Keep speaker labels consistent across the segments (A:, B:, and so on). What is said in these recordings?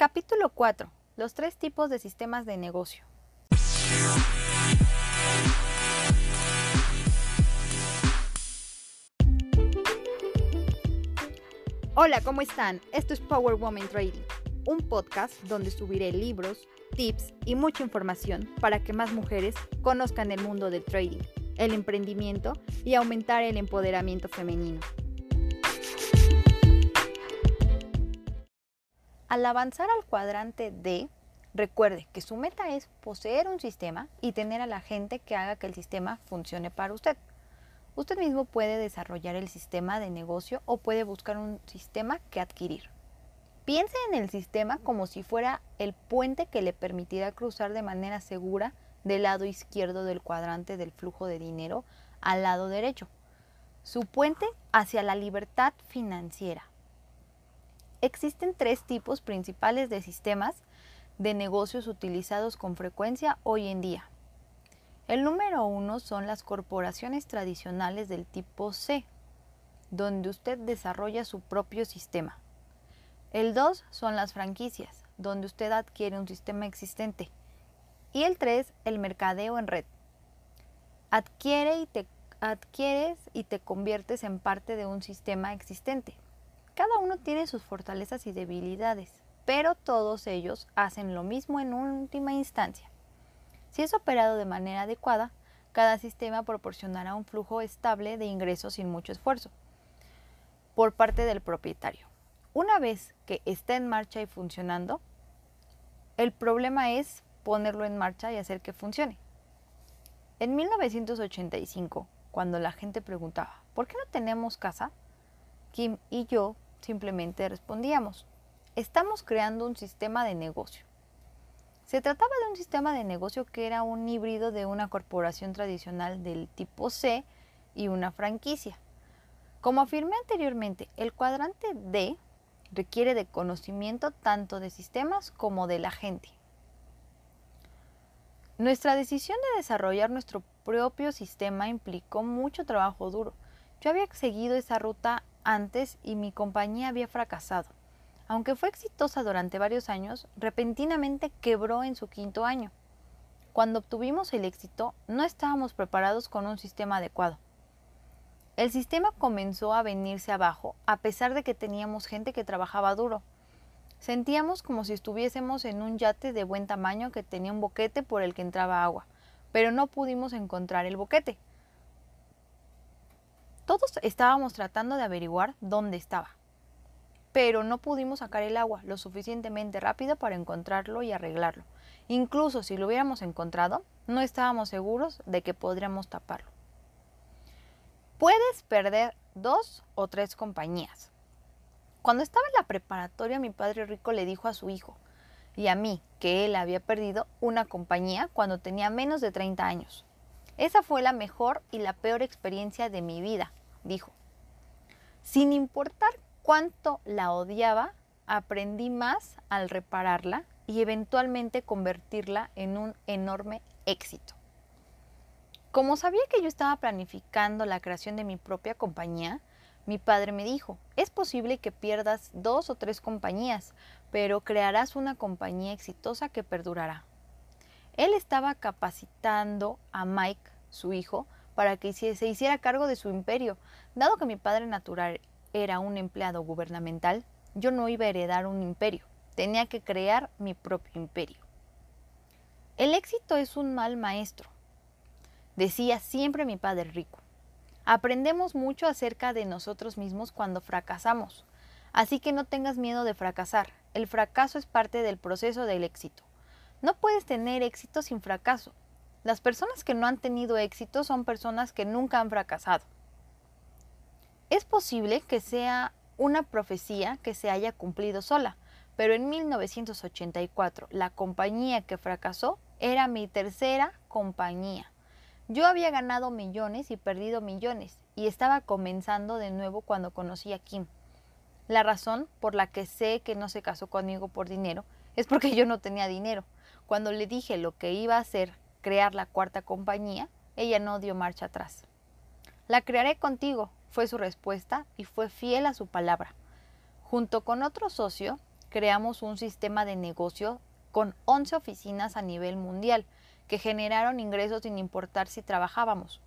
A: Capítulo 4. Los tres tipos de sistemas de negocio. Hola, ¿cómo están? Esto es Power Woman Trading, un podcast donde subiré libros, tips y mucha información para que más mujeres conozcan el mundo del trading, el emprendimiento y aumentar el empoderamiento femenino. Al avanzar al cuadrante D, recuerde que su meta es poseer un sistema y tener a la gente que haga que el sistema funcione para usted. Usted mismo puede desarrollar el sistema de negocio o puede buscar un sistema que adquirir. Piense en el sistema como si fuera el puente que le permitirá cruzar de manera segura del lado izquierdo del cuadrante del flujo de dinero al lado derecho. Su puente hacia la libertad financiera. Existen tres tipos principales de sistemas de negocios utilizados con frecuencia hoy en día. El número uno son las corporaciones tradicionales del tipo C, donde usted desarrolla su propio sistema. El 2 son las franquicias, donde usted adquiere un sistema existente. Y el 3, el mercadeo en red. Adquiere y te, adquieres y te conviertes en parte de un sistema existente. Cada uno tiene sus fortalezas y debilidades, pero todos ellos hacen lo mismo en última instancia. Si es operado de manera adecuada, cada sistema proporcionará un flujo estable de ingresos sin mucho esfuerzo por parte del propietario. Una vez que está en marcha y funcionando, el problema es ponerlo en marcha y hacer que funcione. En 1985, cuando la gente preguntaba, ¿por qué no tenemos casa? Kim y yo simplemente respondíamos, estamos creando un sistema de negocio. Se trataba de un sistema de negocio que era un híbrido de una corporación tradicional del tipo C y una franquicia. Como afirmé anteriormente, el cuadrante D requiere de conocimiento tanto de sistemas como de la gente. Nuestra decisión de desarrollar nuestro propio sistema implicó mucho trabajo duro. Yo había seguido esa ruta antes y mi compañía había fracasado. Aunque fue exitosa durante varios años, repentinamente quebró en su quinto año. Cuando obtuvimos el éxito, no estábamos preparados con un sistema adecuado. El sistema comenzó a venirse abajo a pesar de que teníamos gente que trabajaba duro. Sentíamos como si estuviésemos en un yate de buen tamaño que tenía un boquete por el que entraba agua, pero no pudimos encontrar el boquete. Todos estábamos tratando de averiguar dónde estaba, pero no pudimos sacar el agua lo suficientemente rápido para encontrarlo y arreglarlo. Incluso si lo hubiéramos encontrado, no estábamos seguros de que podríamos taparlo. Puedes perder dos o tres compañías. Cuando estaba en la preparatoria, mi padre rico le dijo a su hijo y a mí que él había perdido una compañía cuando tenía menos de 30 años. Esa fue la mejor y la peor experiencia de mi vida, dijo. Sin importar cuánto la odiaba, aprendí más al repararla y eventualmente convertirla en un enorme éxito. Como sabía que yo estaba planificando la creación de mi propia compañía, mi padre me dijo, es posible que pierdas dos o tres compañías, pero crearás una compañía exitosa que perdurará. Él estaba capacitando a Mike, su hijo, para que se hiciera cargo de su imperio. Dado que mi padre natural era un empleado gubernamental, yo no iba a heredar un imperio, tenía que crear mi propio imperio. El éxito es un mal maestro, decía siempre mi padre rico. Aprendemos mucho acerca de nosotros mismos cuando fracasamos, así que no tengas miedo de fracasar. El fracaso es parte del proceso del éxito. No puedes tener éxito sin fracaso. Las personas que no han tenido éxito son personas que nunca han fracasado. Es posible que sea una profecía que se haya cumplido sola, pero en 1984 la compañía que fracasó era mi tercera compañía. Yo había ganado millones y perdido millones y estaba comenzando de nuevo cuando conocí a Kim. La razón por la que sé que no se casó conmigo por dinero es porque yo no tenía dinero. Cuando le dije lo que iba a hacer crear la cuarta compañía, ella no dio marcha atrás. La crearé contigo, fue su respuesta y fue fiel a su palabra. Junto con otro socio, creamos un sistema de negocio con 11 oficinas a nivel mundial que generaron ingresos sin importar si trabajábamos.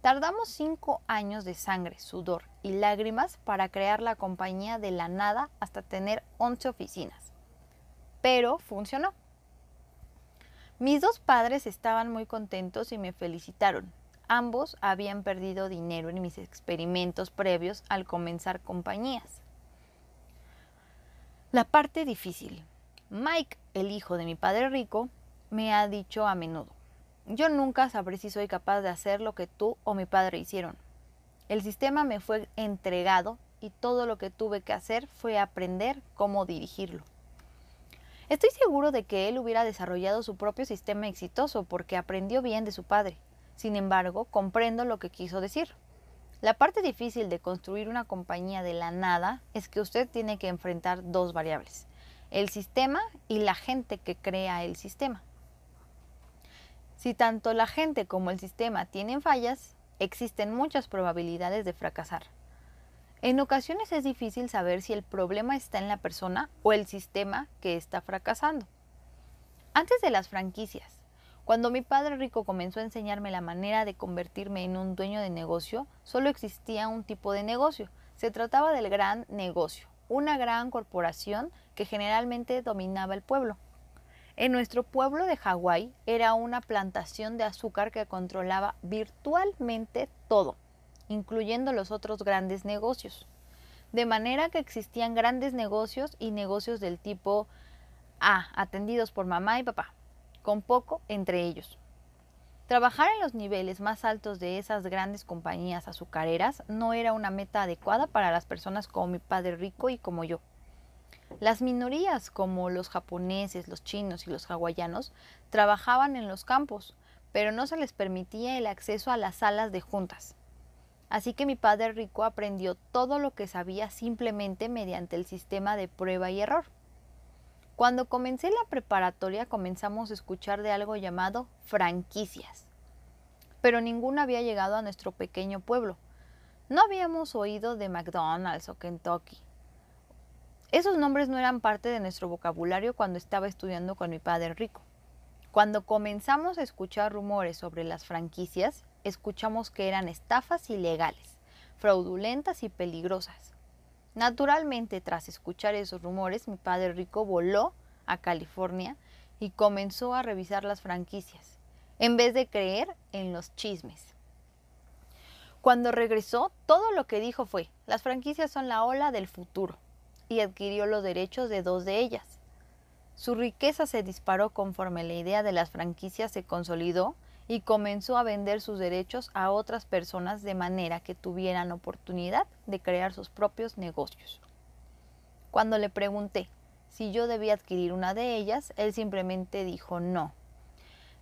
A: Tardamos cinco años de sangre, sudor y lágrimas para crear la compañía de la nada hasta tener 11 oficinas. Pero funcionó. Mis dos padres estaban muy contentos y me felicitaron. Ambos habían perdido dinero en mis experimentos previos al comenzar compañías. La parte difícil. Mike, el hijo de mi padre rico, me ha dicho a menudo, yo nunca sabré si soy capaz de hacer lo que tú o mi padre hicieron. El sistema me fue entregado y todo lo que tuve que hacer fue aprender cómo dirigirlo. Estoy seguro de que él hubiera desarrollado su propio sistema exitoso porque aprendió bien de su padre. Sin embargo, comprendo lo que quiso decir. La parte difícil de construir una compañía de la nada es que usted tiene que enfrentar dos variables, el sistema y la gente que crea el sistema. Si tanto la gente como el sistema tienen fallas, existen muchas probabilidades de fracasar. En ocasiones es difícil saber si el problema está en la persona o el sistema que está fracasando. Antes de las franquicias, cuando mi padre rico comenzó a enseñarme la manera de convertirme en un dueño de negocio, solo existía un tipo de negocio. Se trataba del gran negocio, una gran corporación que generalmente dominaba el pueblo. En nuestro pueblo de Hawái era una plantación de azúcar que controlaba virtualmente todo, incluyendo los otros grandes negocios. De manera que existían grandes negocios y negocios del tipo A, atendidos por mamá y papá, con poco entre ellos. Trabajar en los niveles más altos de esas grandes compañías azucareras no era una meta adecuada para las personas como mi padre rico y como yo. Las minorías, como los japoneses, los chinos y los hawaianos, trabajaban en los campos, pero no se les permitía el acceso a las salas de juntas. Así que mi padre rico aprendió todo lo que sabía simplemente mediante el sistema de prueba y error. Cuando comencé la preparatoria comenzamos a escuchar de algo llamado franquicias, pero ninguna había llegado a nuestro pequeño pueblo. No habíamos oído de McDonald's o Kentucky. Esos nombres no eran parte de nuestro vocabulario cuando estaba estudiando con mi padre rico. Cuando comenzamos a escuchar rumores sobre las franquicias, escuchamos que eran estafas ilegales, fraudulentas y peligrosas. Naturalmente, tras escuchar esos rumores, mi padre rico voló a California y comenzó a revisar las franquicias, en vez de creer en los chismes. Cuando regresó, todo lo que dijo fue, las franquicias son la ola del futuro y adquirió los derechos de dos de ellas. Su riqueza se disparó conforme la idea de las franquicias se consolidó y comenzó a vender sus derechos a otras personas de manera que tuvieran oportunidad de crear sus propios negocios. Cuando le pregunté si yo debía adquirir una de ellas, él simplemente dijo no.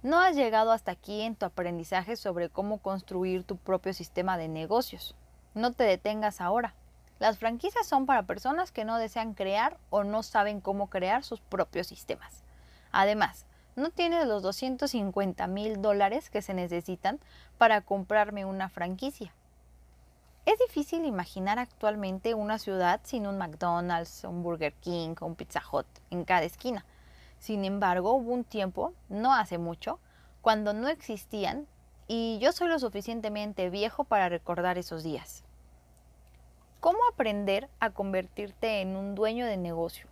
A: No has llegado hasta aquí en tu aprendizaje sobre cómo construir tu propio sistema de negocios. No te detengas ahora. Las franquicias son para personas que no desean crear o no saben cómo crear sus propios sistemas. Además, no tienes los 250 mil dólares que se necesitan para comprarme una franquicia. Es difícil imaginar actualmente una ciudad sin un McDonald's, un Burger King un Pizza Hut en cada esquina. Sin embargo, hubo un tiempo, no hace mucho, cuando no existían y yo soy lo suficientemente viejo para recordar esos días. ¿Cómo aprender a convertirte en un dueño de negocio?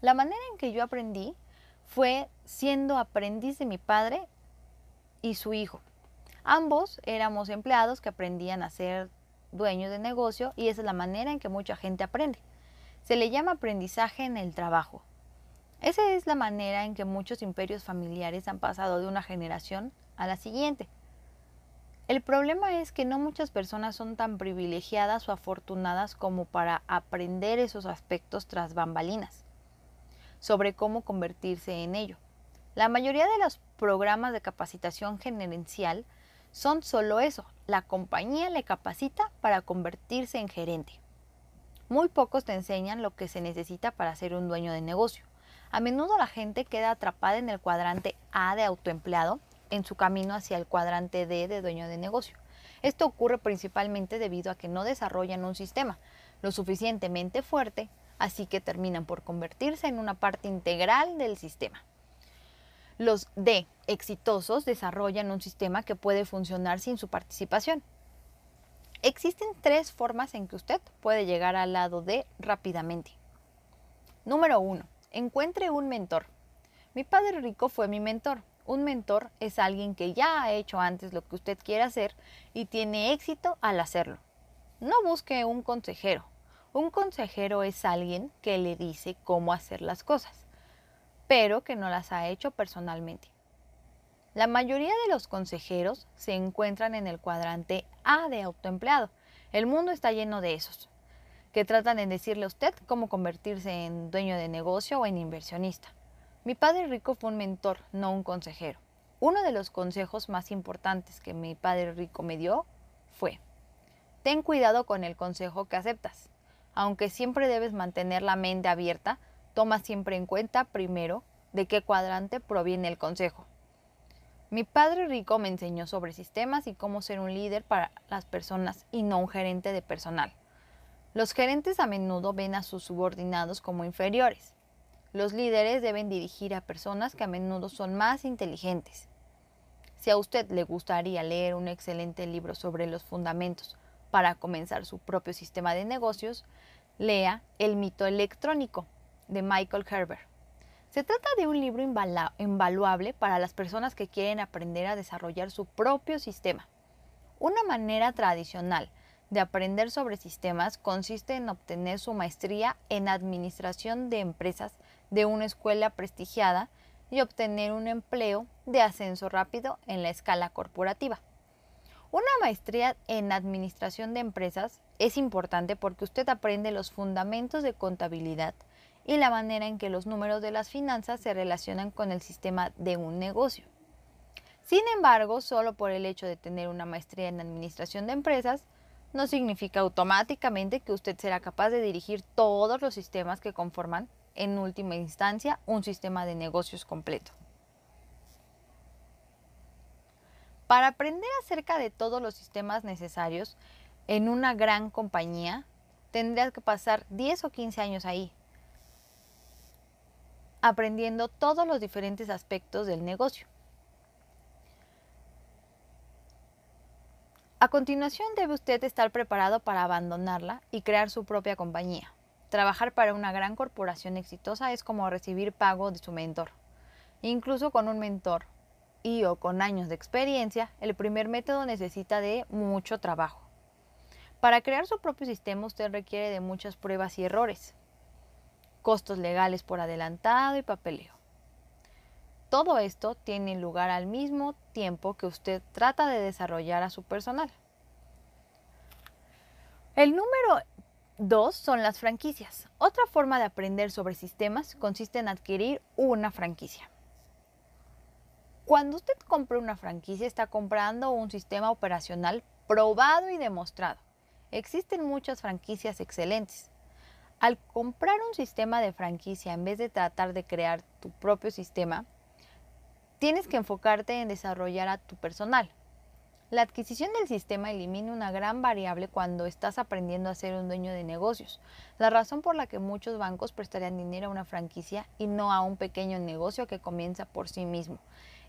A: La manera en que yo aprendí fue siendo aprendiz de mi padre y su hijo. Ambos éramos empleados que aprendían a ser dueños de negocio y esa es la manera en que mucha gente aprende. Se le llama aprendizaje en el trabajo. Esa es la manera en que muchos imperios familiares han pasado de una generación a la siguiente. El problema es que no muchas personas son tan privilegiadas o afortunadas como para aprender esos aspectos tras bambalinas, sobre cómo convertirse en ello. La mayoría de los programas de capacitación gerencial son solo eso, la compañía le capacita para convertirse en gerente. Muy pocos te enseñan lo que se necesita para ser un dueño de negocio. A menudo la gente queda atrapada en el cuadrante A de autoempleado en su camino hacia el cuadrante D de dueño de negocio. Esto ocurre principalmente debido a que no desarrollan un sistema lo suficientemente fuerte así que terminan por convertirse en una parte integral del sistema. Los D exitosos desarrollan un sistema que puede funcionar sin su participación. Existen tres formas en que usted puede llegar al lado D rápidamente. Número 1. Encuentre un mentor. Mi padre rico fue mi mentor. Un mentor es alguien que ya ha hecho antes lo que usted quiere hacer y tiene éxito al hacerlo. No busque un consejero. Un consejero es alguien que le dice cómo hacer las cosas, pero que no las ha hecho personalmente. La mayoría de los consejeros se encuentran en el cuadrante A de autoempleado. El mundo está lleno de esos, que tratan de decirle a usted cómo convertirse en dueño de negocio o en inversionista. Mi padre rico fue un mentor, no un consejero. Uno de los consejos más importantes que mi padre rico me dio fue, ten cuidado con el consejo que aceptas. Aunque siempre debes mantener la mente abierta, toma siempre en cuenta primero de qué cuadrante proviene el consejo. Mi padre rico me enseñó sobre sistemas y cómo ser un líder para las personas y no un gerente de personal. Los gerentes a menudo ven a sus subordinados como inferiores. Los líderes deben dirigir a personas que a menudo son más inteligentes. Si a usted le gustaría leer un excelente libro sobre los fundamentos para comenzar su propio sistema de negocios, lea El mito electrónico de Michael Herbert. Se trata de un libro invaluable para las personas que quieren aprender a desarrollar su propio sistema. Una manera tradicional de aprender sobre sistemas consiste en obtener su maestría en administración de empresas de una escuela prestigiada y obtener un empleo de ascenso rápido en la escala corporativa. Una maestría en administración de empresas es importante porque usted aprende los fundamentos de contabilidad y la manera en que los números de las finanzas se relacionan con el sistema de un negocio. Sin embargo, solo por el hecho de tener una maestría en administración de empresas, no significa automáticamente que usted será capaz de dirigir todos los sistemas que conforman, en última instancia, un sistema de negocios completo. Para aprender acerca de todos los sistemas necesarios en una gran compañía, tendrías que pasar 10 o 15 años ahí, aprendiendo todos los diferentes aspectos del negocio. A continuación debe usted estar preparado para abandonarla y crear su propia compañía. Trabajar para una gran corporación exitosa es como recibir pago de su mentor. Incluso con un mentor y o con años de experiencia, el primer método necesita de mucho trabajo. Para crear su propio sistema usted requiere de muchas pruebas y errores costos legales por adelantado y papeleo. Todo esto tiene lugar al mismo tiempo que usted trata de desarrollar a su personal. El número dos son las franquicias. Otra forma de aprender sobre sistemas consiste en adquirir una franquicia. Cuando usted compra una franquicia está comprando un sistema operacional probado y demostrado. Existen muchas franquicias excelentes. Al comprar un sistema de franquicia en vez de tratar de crear tu propio sistema, tienes que enfocarte en desarrollar a tu personal. La adquisición del sistema elimina una gran variable cuando estás aprendiendo a ser un dueño de negocios. La razón por la que muchos bancos prestarían dinero a una franquicia y no a un pequeño negocio que comienza por sí mismo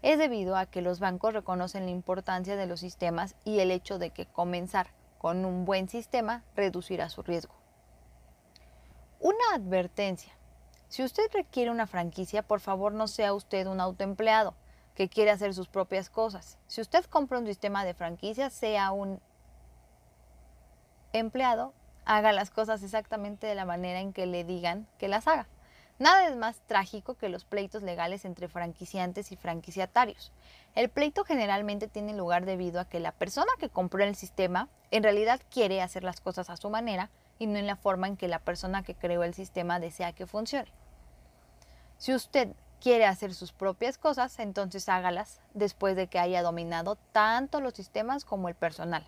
A: es debido a que los bancos reconocen la importancia de los sistemas y el hecho de que comenzar con un buen sistema reducirá su riesgo. Una advertencia. Si usted requiere una franquicia, por favor no sea usted un autoempleado que quiere hacer sus propias cosas. Si usted compra un sistema de franquicia, sea un empleado, haga las cosas exactamente de la manera en que le digan que las haga. Nada es más trágico que los pleitos legales entre franquiciantes y franquiciatarios. El pleito generalmente tiene lugar debido a que la persona que compró el sistema en realidad quiere hacer las cosas a su manera y no en la forma en que la persona que creó el sistema desea que funcione. Si usted quiere hacer sus propias cosas, entonces hágalas después de que haya dominado tanto los sistemas como el personal.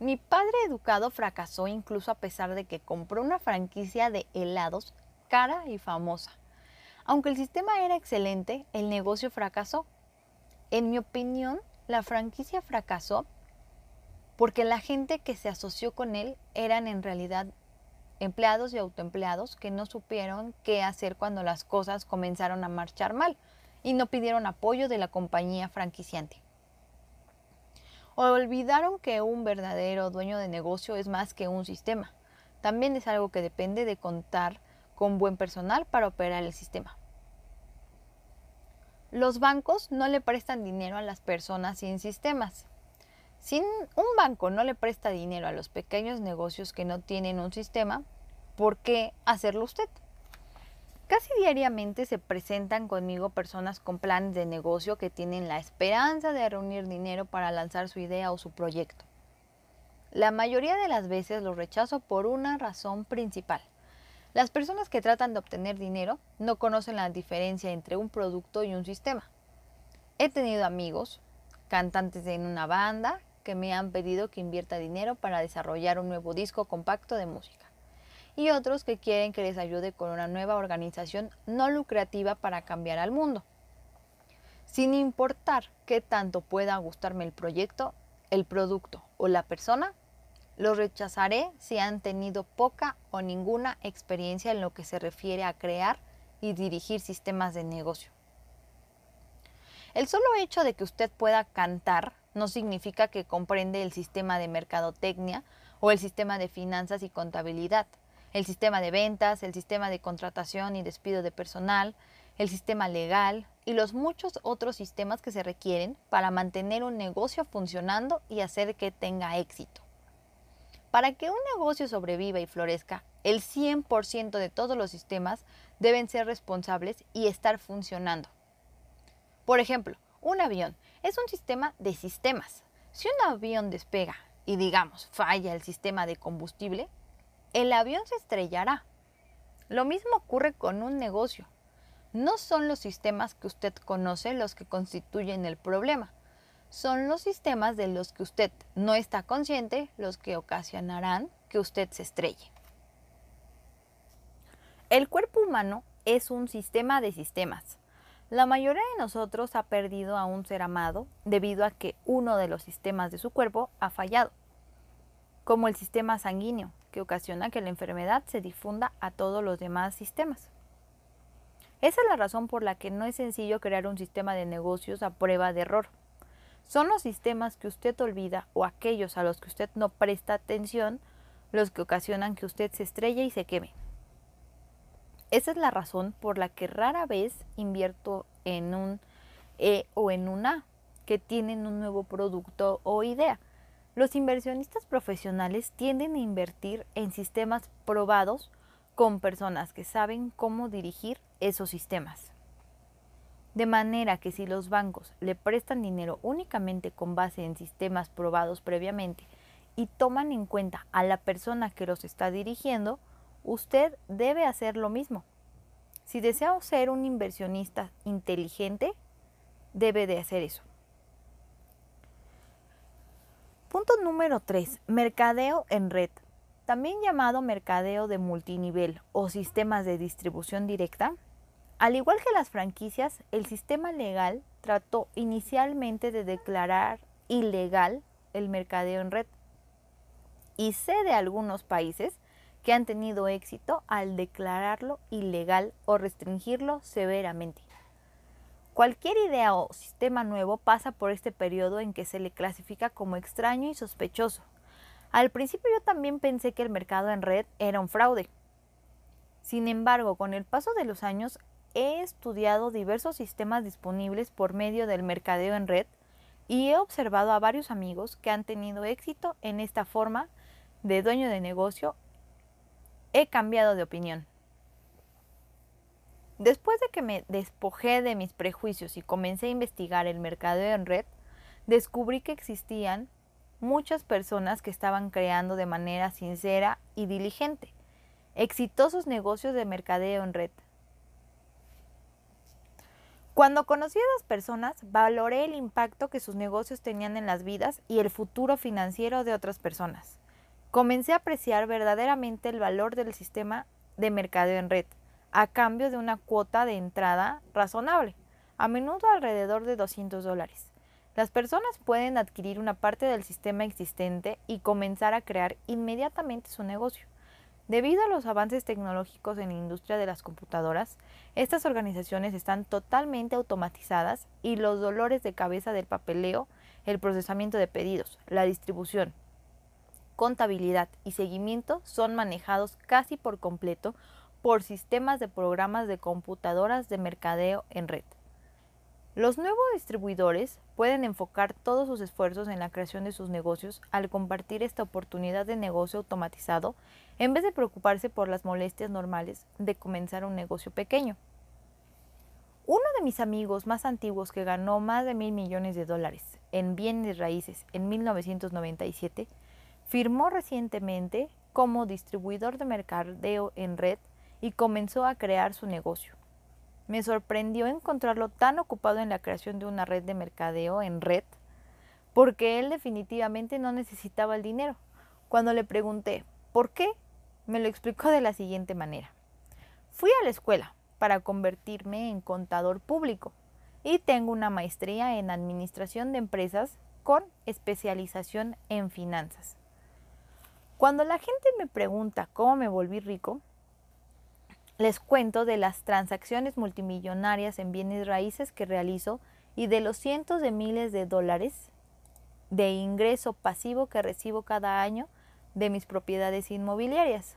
A: Mi padre educado fracasó incluso a pesar de que compró una franquicia de helados cara y famosa. Aunque el sistema era excelente, el negocio fracasó. En mi opinión, la franquicia fracasó porque la gente que se asoció con él eran en realidad empleados y autoempleados que no supieron qué hacer cuando las cosas comenzaron a marchar mal y no pidieron apoyo de la compañía franquiciante. Olvidaron que un verdadero dueño de negocio es más que un sistema. También es algo que depende de contar con buen personal para operar el sistema. Los bancos no le prestan dinero a las personas sin sistemas. Si un banco no le presta dinero a los pequeños negocios que no tienen un sistema, ¿por qué hacerlo usted? Casi diariamente se presentan conmigo personas con planes de negocio que tienen la esperanza de reunir dinero para lanzar su idea o su proyecto. La mayoría de las veces lo rechazo por una razón principal. Las personas que tratan de obtener dinero no conocen la diferencia entre un producto y un sistema. He tenido amigos, cantantes en una banda, que me han pedido que invierta dinero para desarrollar un nuevo disco compacto de música. Y otros que quieren que les ayude con una nueva organización no lucrativa para cambiar al mundo. Sin importar qué tanto pueda gustarme el proyecto, el producto o la persona, los rechazaré si han tenido poca o ninguna experiencia en lo que se refiere a crear y dirigir sistemas de negocio. El solo hecho de que usted pueda cantar no significa que comprende el sistema de mercadotecnia o el sistema de finanzas y contabilidad, el sistema de ventas, el sistema de contratación y despido de personal, el sistema legal y los muchos otros sistemas que se requieren para mantener un negocio funcionando y hacer que tenga éxito. Para que un negocio sobreviva y florezca, el 100% de todos los sistemas deben ser responsables y estar funcionando. Por ejemplo, un avión es un sistema de sistemas. Si un avión despega y digamos falla el sistema de combustible, el avión se estrellará. Lo mismo ocurre con un negocio. No son los sistemas que usted conoce los que constituyen el problema. Son los sistemas de los que usted no está consciente los que ocasionarán que usted se estrelle. El cuerpo humano es un sistema de sistemas. La mayoría de nosotros ha perdido a un ser amado debido a que uno de los sistemas de su cuerpo ha fallado, como el sistema sanguíneo, que ocasiona que la enfermedad se difunda a todos los demás sistemas. Esa es la razón por la que no es sencillo crear un sistema de negocios a prueba de error. Son los sistemas que usted olvida o aquellos a los que usted no presta atención los que ocasionan que usted se estrelle y se queme. Esa es la razón por la que rara vez invierto en un E o en un A, que tienen un nuevo producto o idea. Los inversionistas profesionales tienden a invertir en sistemas probados con personas que saben cómo dirigir esos sistemas. De manera que si los bancos le prestan dinero únicamente con base en sistemas probados previamente y toman en cuenta a la persona que los está dirigiendo, usted debe hacer lo mismo. Si desea ser un inversionista inteligente, debe de hacer eso. Punto número 3. Mercadeo en red. También llamado mercadeo de multinivel o sistemas de distribución directa. Al igual que las franquicias, el sistema legal trató inicialmente de declarar ilegal el mercadeo en red. Y sé de algunos países que han tenido éxito al declararlo ilegal o restringirlo severamente. Cualquier idea o sistema nuevo pasa por este periodo en que se le clasifica como extraño y sospechoso. Al principio yo también pensé que el mercado en red era un fraude. Sin embargo, con el paso de los años he estudiado diversos sistemas disponibles por medio del mercadeo en red y he observado a varios amigos que han tenido éxito en esta forma de dueño de negocio he cambiado de opinión. Después de que me despojé de mis prejuicios y comencé a investigar el mercadeo en red, descubrí que existían muchas personas que estaban creando de manera sincera y diligente exitosos negocios de mercadeo en red. Cuando conocí a esas personas, valoré el impacto que sus negocios tenían en las vidas y el futuro financiero de otras personas comencé a apreciar verdaderamente el valor del sistema de mercadeo en red, a cambio de una cuota de entrada razonable, a menudo alrededor de 200 dólares. Las personas pueden adquirir una parte del sistema existente y comenzar a crear inmediatamente su negocio. Debido a los avances tecnológicos en la industria de las computadoras, estas organizaciones están totalmente automatizadas y los dolores de cabeza del papeleo, el procesamiento de pedidos, la distribución, contabilidad y seguimiento son manejados casi por completo por sistemas de programas de computadoras de mercadeo en red. Los nuevos distribuidores pueden enfocar todos sus esfuerzos en la creación de sus negocios al compartir esta oportunidad de negocio automatizado en vez de preocuparse por las molestias normales de comenzar un negocio pequeño. Uno de mis amigos más antiguos que ganó más de mil millones de dólares en bienes raíces en 1997 firmó recientemente como distribuidor de mercadeo en red y comenzó a crear su negocio. Me sorprendió encontrarlo tan ocupado en la creación de una red de mercadeo en red, porque él definitivamente no necesitaba el dinero. Cuando le pregunté, ¿por qué? Me lo explicó de la siguiente manera. Fui a la escuela para convertirme en contador público y tengo una maestría en administración de empresas con especialización en finanzas. Cuando la gente me pregunta cómo me volví rico, les cuento de las transacciones multimillonarias en bienes raíces que realizo y de los cientos de miles de dólares de ingreso pasivo que recibo cada año de mis propiedades inmobiliarias.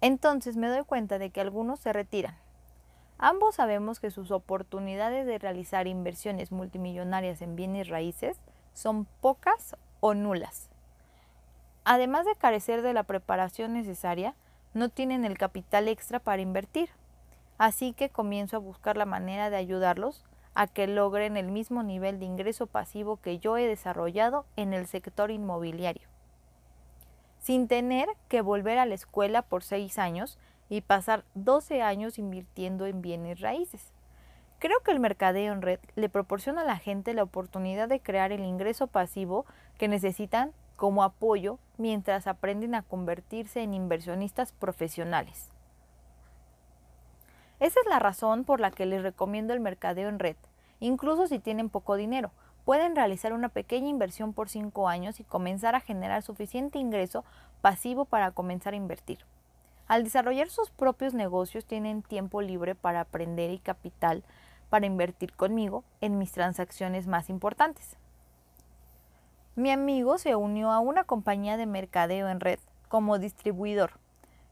A: Entonces me doy cuenta de que algunos se retiran. Ambos sabemos que sus oportunidades de realizar inversiones multimillonarias en bienes raíces son pocas o nulas. Además de carecer de la preparación necesaria, no tienen el capital extra para invertir. Así que comienzo a buscar la manera de ayudarlos a que logren el mismo nivel de ingreso pasivo que yo he desarrollado en el sector inmobiliario. Sin tener que volver a la escuela por seis años y pasar 12 años invirtiendo en bienes raíces. Creo que el mercadeo en red le proporciona a la gente la oportunidad de crear el ingreso pasivo que necesitan como apoyo mientras aprenden a convertirse en inversionistas profesionales. Esa es la razón por la que les recomiendo el mercadeo en red. Incluso si tienen poco dinero, pueden realizar una pequeña inversión por 5 años y comenzar a generar suficiente ingreso pasivo para comenzar a invertir. Al desarrollar sus propios negocios tienen tiempo libre para aprender y capital para invertir conmigo en mis transacciones más importantes. Mi amigo se unió a una compañía de mercadeo en red como distribuidor,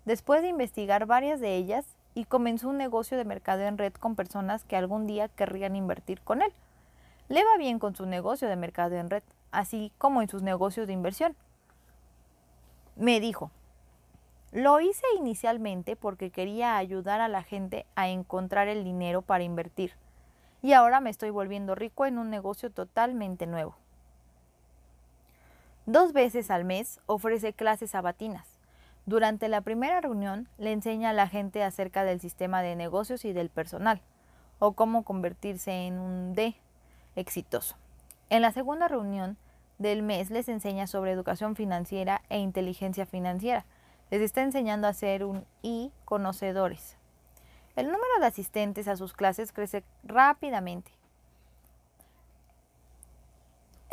A: después de investigar varias de ellas y comenzó un negocio de mercadeo en red con personas que algún día querrían invertir con él. Le va bien con su negocio de mercadeo en red, así como en sus negocios de inversión. Me dijo, lo hice inicialmente porque quería ayudar a la gente a encontrar el dinero para invertir, y ahora me estoy volviendo rico en un negocio totalmente nuevo. Dos veces al mes ofrece clases sabatinas. Durante la primera reunión le enseña a la gente acerca del sistema de negocios y del personal, o cómo convertirse en un D exitoso. En la segunda reunión del mes les enseña sobre educación financiera e inteligencia financiera. Les está enseñando a ser un I conocedores. El número de asistentes a sus clases crece rápidamente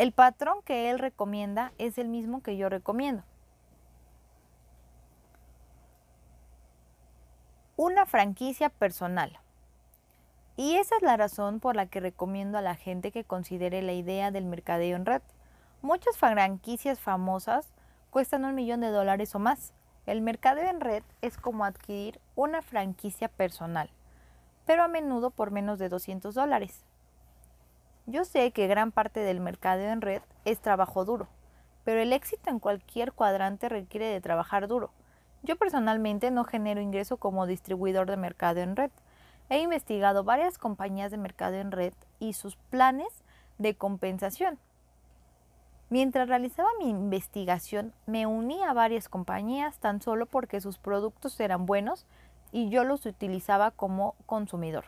A: el patrón que él recomienda es el mismo que yo recomiendo. Una franquicia personal. Y esa es la razón por la que recomiendo a la gente que considere la idea del mercadeo en red. Muchas franquicias famosas cuestan un millón de dólares o más. El mercadeo en red es como adquirir una franquicia personal, pero a menudo por menos de 200 dólares. Yo sé que gran parte del mercadeo en red es trabajo duro, pero el éxito en cualquier cuadrante requiere de trabajar duro. Yo personalmente no genero ingreso como distribuidor de mercado en red. He investigado varias compañías de mercado en red y sus planes de compensación. Mientras realizaba mi investigación, me uní a varias compañías tan solo porque sus productos eran buenos y yo los utilizaba como consumidor.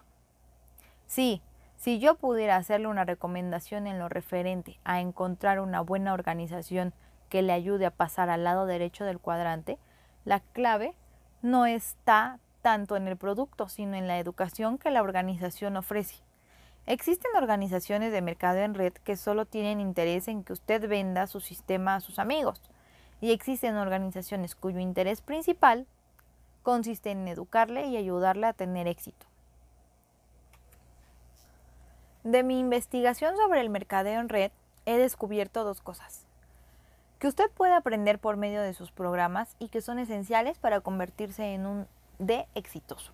A: Sí, si yo pudiera hacerle una recomendación en lo referente a encontrar una buena organización que le ayude a pasar al lado derecho del cuadrante, la clave no está tanto en el producto, sino en la educación que la organización ofrece. Existen organizaciones de mercado en red que solo tienen interés en que usted venda su sistema a sus amigos y existen organizaciones cuyo interés principal consiste en educarle y ayudarle a tener éxito. De mi investigación sobre el mercadeo en red he descubierto dos cosas. Que usted puede aprender por medio de sus programas y que son esenciales para convertirse en un D exitoso.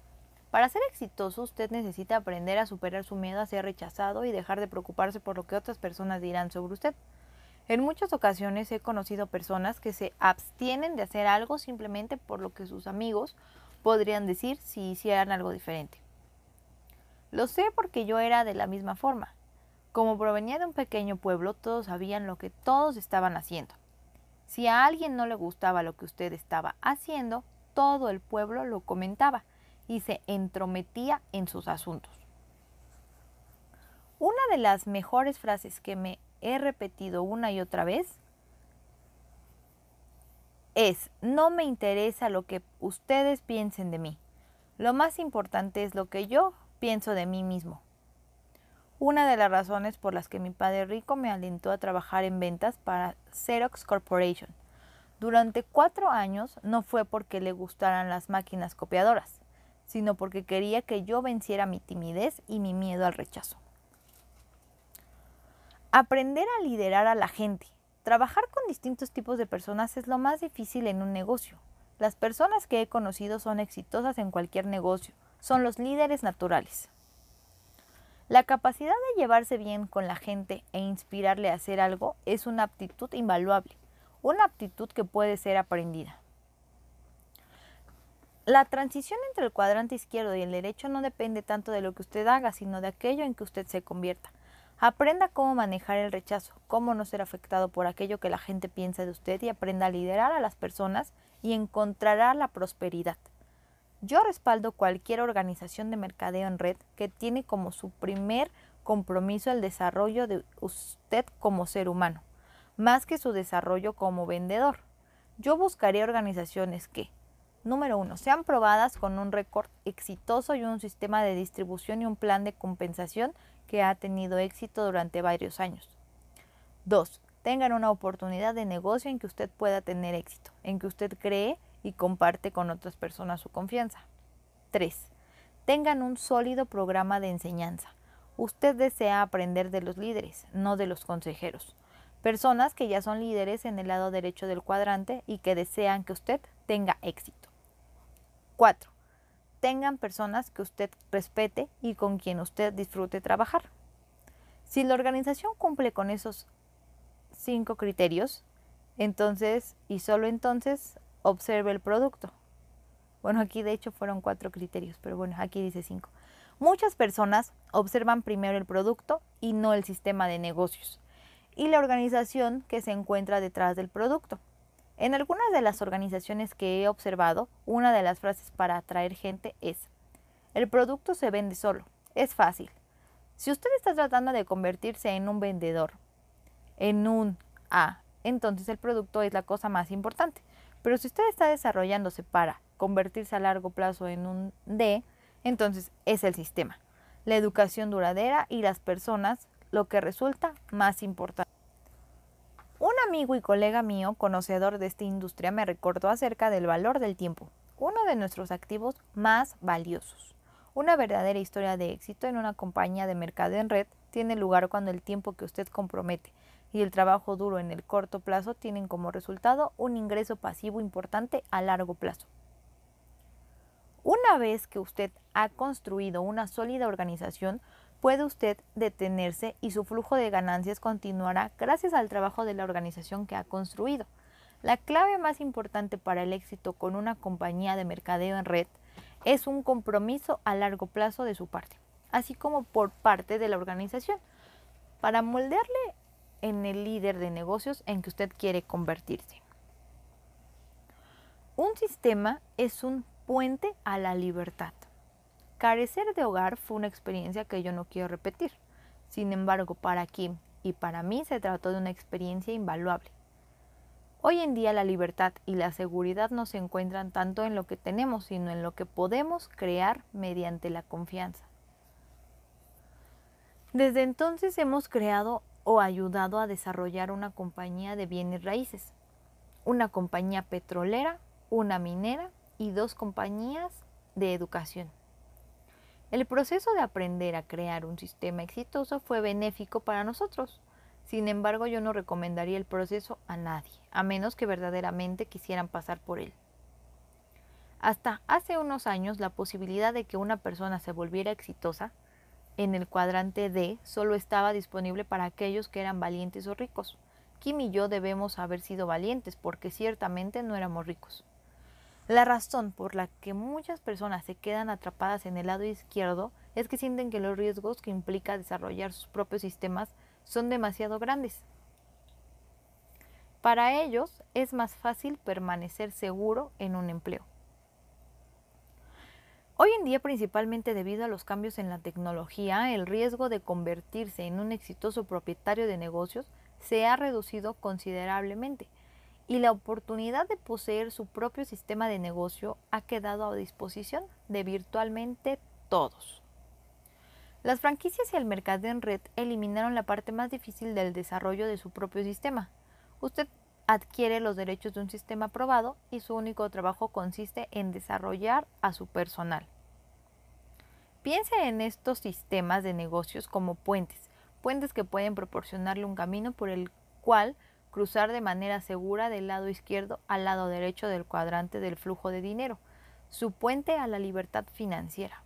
A: Para ser exitoso usted necesita aprender a superar su miedo a ser rechazado y dejar de preocuparse por lo que otras personas dirán sobre usted. En muchas ocasiones he conocido personas que se abstienen de hacer algo simplemente por lo que sus amigos podrían decir si hicieran algo diferente. Lo sé porque yo era de la misma forma. Como provenía de un pequeño pueblo, todos sabían lo que todos estaban haciendo. Si a alguien no le gustaba lo que usted estaba haciendo, todo el pueblo lo comentaba y se entrometía en sus asuntos. Una de las mejores frases que me he repetido una y otra vez es, no me interesa lo que ustedes piensen de mí. Lo más importante es lo que yo pienso de mí mismo. Una de las razones por las que mi padre rico me alentó a trabajar en ventas para Xerox Corporation. Durante cuatro años no fue porque le gustaran las máquinas copiadoras, sino porque quería que yo venciera mi timidez y mi miedo al rechazo. Aprender a liderar a la gente. Trabajar con distintos tipos de personas es lo más difícil en un negocio. Las personas que he conocido son exitosas en cualquier negocio, son los líderes naturales. La capacidad de llevarse bien con la gente e inspirarle a hacer algo es una aptitud invaluable, una aptitud que puede ser aprendida. La transición entre el cuadrante izquierdo y el derecho no depende tanto de lo que usted haga, sino de aquello en que usted se convierta. Aprenda cómo manejar el rechazo, cómo no ser afectado por aquello que la gente piensa de usted y aprenda a liderar a las personas y encontrará la prosperidad. Yo respaldo cualquier organización de mercadeo en red que tiene como su primer compromiso el desarrollo de usted como ser humano, más que su desarrollo como vendedor. Yo buscaré organizaciones que, número uno, sean probadas con un récord exitoso y un sistema de distribución y un plan de compensación que ha tenido éxito durante varios años. 2. Tengan una oportunidad de negocio en que usted pueda tener éxito, en que usted cree y comparte con otras personas su confianza. 3. Tengan un sólido programa de enseñanza. Usted desea aprender de los líderes, no de los consejeros. Personas que ya son líderes en el lado derecho del cuadrante y que desean que usted tenga éxito. 4 tengan personas que usted respete y con quien usted disfrute trabajar. Si la organización cumple con esos cinco criterios, entonces y solo entonces observe el producto. Bueno, aquí de hecho fueron cuatro criterios, pero bueno, aquí dice cinco. Muchas personas observan primero el producto y no el sistema de negocios y la organización que se encuentra detrás del producto. En algunas de las organizaciones que he observado, una de las frases para atraer gente es, el producto se vende solo, es fácil. Si usted está tratando de convertirse en un vendedor, en un A, entonces el producto es la cosa más importante. Pero si usted está desarrollándose para convertirse a largo plazo en un D, entonces es el sistema, la educación duradera y las personas lo que resulta más importante. Un amigo y colega mío, conocedor de esta industria, me recordó acerca del valor del tiempo, uno de nuestros activos más valiosos. Una verdadera historia de éxito en una compañía de mercado en red tiene lugar cuando el tiempo que usted compromete y el trabajo duro en el corto plazo tienen como resultado un ingreso pasivo importante a largo plazo. Una vez que usted ha construido una sólida organización, puede usted detenerse y su flujo de ganancias continuará gracias al trabajo de la organización que ha construido. La clave más importante para el éxito con una compañía de mercadeo en red es un compromiso a largo plazo de su parte, así como por parte de la organización, para moldearle en el líder de negocios en que usted quiere convertirse. Un sistema es un puente a la libertad. Carecer de hogar fue una experiencia que yo no quiero repetir. Sin embargo, para Kim y para mí se trató de una experiencia invaluable. Hoy en día la libertad y la seguridad no se encuentran tanto en lo que tenemos, sino en lo que podemos crear mediante la confianza. Desde entonces hemos creado o ayudado a desarrollar una compañía de bienes raíces, una compañía petrolera, una minera y dos compañías de educación. El proceso de aprender a crear un sistema exitoso fue benéfico para nosotros. Sin embargo, yo no recomendaría el proceso a nadie, a menos que verdaderamente quisieran pasar por él. Hasta hace unos años la posibilidad de que una persona se volviera exitosa en el cuadrante D solo estaba disponible para aquellos que eran valientes o ricos. Kim y yo debemos haber sido valientes porque ciertamente no éramos ricos. La razón por la que muchas personas se quedan atrapadas en el lado izquierdo es que sienten que los riesgos que implica desarrollar sus propios sistemas son demasiado grandes. Para ellos es más fácil permanecer seguro en un empleo. Hoy en día, principalmente debido a los cambios en la tecnología, el riesgo de convertirse en un exitoso propietario de negocios se ha reducido considerablemente y la oportunidad de poseer su propio sistema de negocio ha quedado a disposición de virtualmente todos. Las franquicias y el mercado en red eliminaron la parte más difícil del desarrollo de su propio sistema. Usted adquiere los derechos de un sistema probado y su único trabajo consiste en desarrollar a su personal. Piense en estos sistemas de negocios como puentes, puentes que pueden proporcionarle un camino por el cual cruzar de manera segura del lado izquierdo al lado derecho del cuadrante del flujo de dinero, su puente a la libertad financiera.